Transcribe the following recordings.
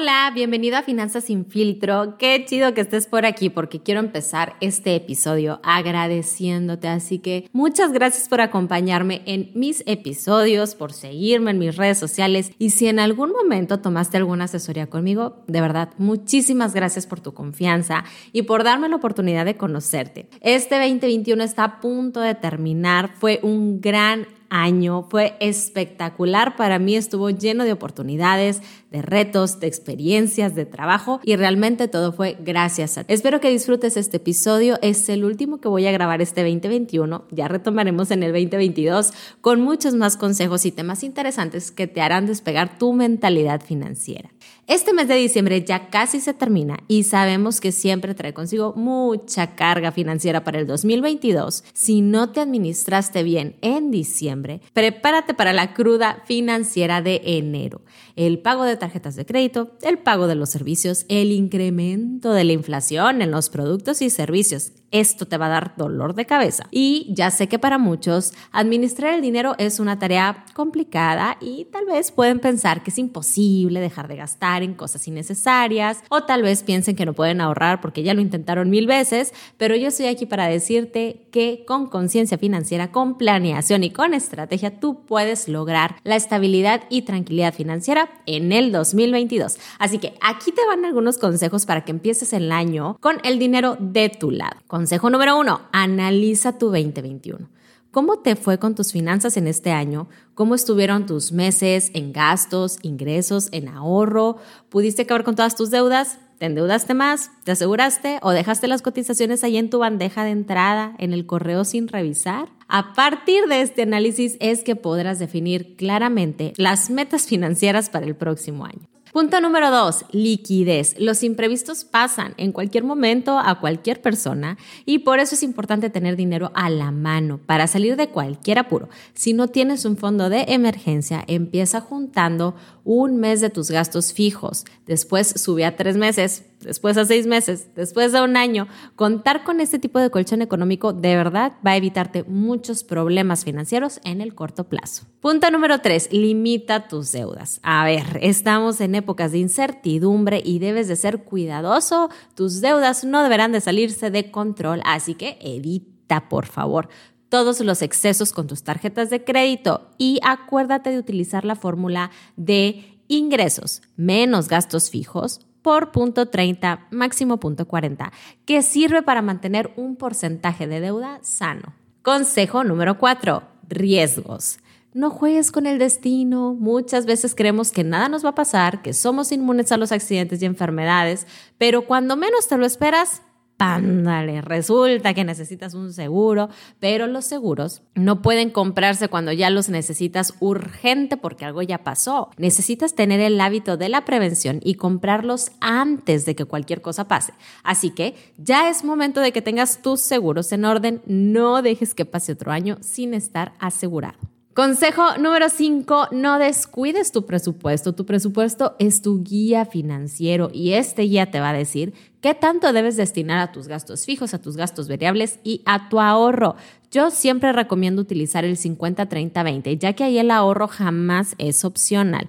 Hola, bienvenido a Finanzas sin filtro. Qué chido que estés por aquí porque quiero empezar este episodio agradeciéndote. Así que muchas gracias por acompañarme en mis episodios, por seguirme en mis redes sociales y si en algún momento tomaste alguna asesoría conmigo, de verdad, muchísimas gracias por tu confianza y por darme la oportunidad de conocerte. Este 2021 está a punto de terminar. Fue un gran año fue espectacular para mí, estuvo lleno de oportunidades, de retos, de experiencias, de trabajo y realmente todo fue gracias a ti. Espero que disfrutes este episodio, es el último que voy a grabar este 2021, ya retomaremos en el 2022 con muchos más consejos y temas interesantes que te harán despegar tu mentalidad financiera. Este mes de diciembre ya casi se termina y sabemos que siempre trae consigo mucha carga financiera para el 2022. Si no te administraste bien en diciembre, prepárate para la cruda financiera de enero. El pago de tarjetas de crédito, el pago de los servicios, el incremento de la inflación en los productos y servicios. Esto te va a dar dolor de cabeza. Y ya sé que para muchos administrar el dinero es una tarea complicada y tal vez pueden pensar que es imposible dejar de gastar en cosas innecesarias o tal vez piensen que no pueden ahorrar porque ya lo intentaron mil veces, pero yo estoy aquí para decirte que con conciencia financiera, con planeación y con estrategia tú puedes lograr la estabilidad y tranquilidad financiera en el 2022. Así que aquí te van algunos consejos para que empieces el año con el dinero de tu lado. Consejo número uno, analiza tu 2021. ¿Cómo te fue con tus finanzas en este año? ¿Cómo estuvieron tus meses en gastos, ingresos, en ahorro? ¿Pudiste acabar con todas tus deudas? ¿Te endeudaste más? ¿Te aseguraste? ¿O dejaste las cotizaciones ahí en tu bandeja de entrada, en el correo sin revisar? A partir de este análisis es que podrás definir claramente las metas financieras para el próximo año. Punto número dos, liquidez. Los imprevistos pasan en cualquier momento a cualquier persona y por eso es importante tener dinero a la mano para salir de cualquier apuro. Si no tienes un fondo de emergencia, empieza juntando un mes de tus gastos fijos, después sube a tres meses, después a seis meses, después a un año. Contar con este tipo de colchón económico de verdad va a evitarte muchos problemas financieros en el corto plazo. Punto número tres, limita tus deudas. A ver, estamos en épocas de incertidumbre y debes de ser cuidadoso. Tus deudas no deberán de salirse de control, así que evita, por favor todos los excesos con tus tarjetas de crédito y acuérdate de utilizar la fórmula de ingresos menos gastos fijos por punto 30, máximo punto 40, que sirve para mantener un porcentaje de deuda sano. Consejo número 4, riesgos. No juegues con el destino. Muchas veces creemos que nada nos va a pasar, que somos inmunes a los accidentes y enfermedades, pero cuando menos te lo esperas, pándale, resulta que necesitas un seguro, pero los seguros no pueden comprarse cuando ya los necesitas urgente porque algo ya pasó. Necesitas tener el hábito de la prevención y comprarlos antes de que cualquier cosa pase. Así que ya es momento de que tengas tus seguros en orden, no dejes que pase otro año sin estar asegurado. Consejo número 5, no descuides tu presupuesto. Tu presupuesto es tu guía financiero y este guía te va a decir qué tanto debes destinar a tus gastos fijos, a tus gastos variables y a tu ahorro. Yo siempre recomiendo utilizar el 50-30-20, ya que ahí el ahorro jamás es opcional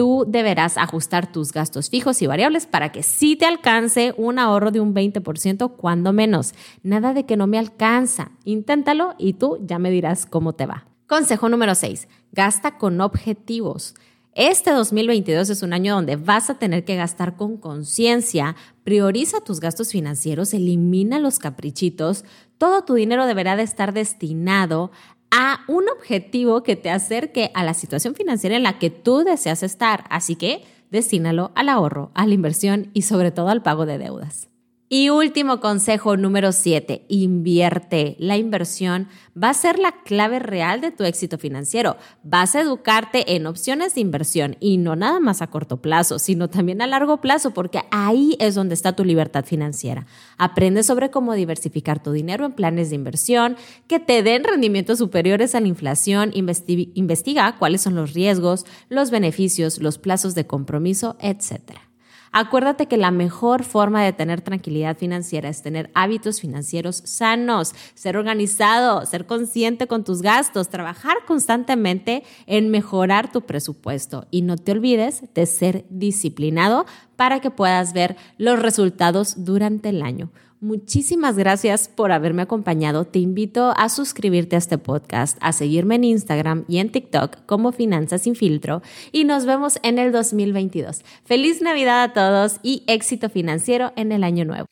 tú deberás ajustar tus gastos fijos y variables para que sí te alcance un ahorro de un 20% cuando menos. Nada de que no me alcanza. Inténtalo y tú ya me dirás cómo te va. Consejo número 6. Gasta con objetivos. Este 2022 es un año donde vas a tener que gastar con conciencia, prioriza tus gastos financieros, elimina los caprichitos, todo tu dinero deberá de estar destinado a un objetivo que te acerque a la situación financiera en la que tú deseas estar, así que destínalo al ahorro, a la inversión y sobre todo al pago de deudas. Y último consejo número 7, invierte. La inversión va a ser la clave real de tu éxito financiero. Vas a educarte en opciones de inversión y no nada más a corto plazo, sino también a largo plazo, porque ahí es donde está tu libertad financiera. Aprende sobre cómo diversificar tu dinero en planes de inversión que te den rendimientos superiores a la inflación. investiga cuáles son los riesgos, los beneficios, los plazos de compromiso, etcétera. Acuérdate que la mejor forma de tener tranquilidad financiera es tener hábitos financieros sanos, ser organizado, ser consciente con tus gastos, trabajar constantemente en mejorar tu presupuesto y no te olvides de ser disciplinado para que puedas ver los resultados durante el año. Muchísimas gracias por haberme acompañado. Te invito a suscribirte a este podcast, a seguirme en Instagram y en TikTok como Finanzas sin filtro y nos vemos en el 2022. Feliz Navidad a todos y éxito financiero en el año nuevo.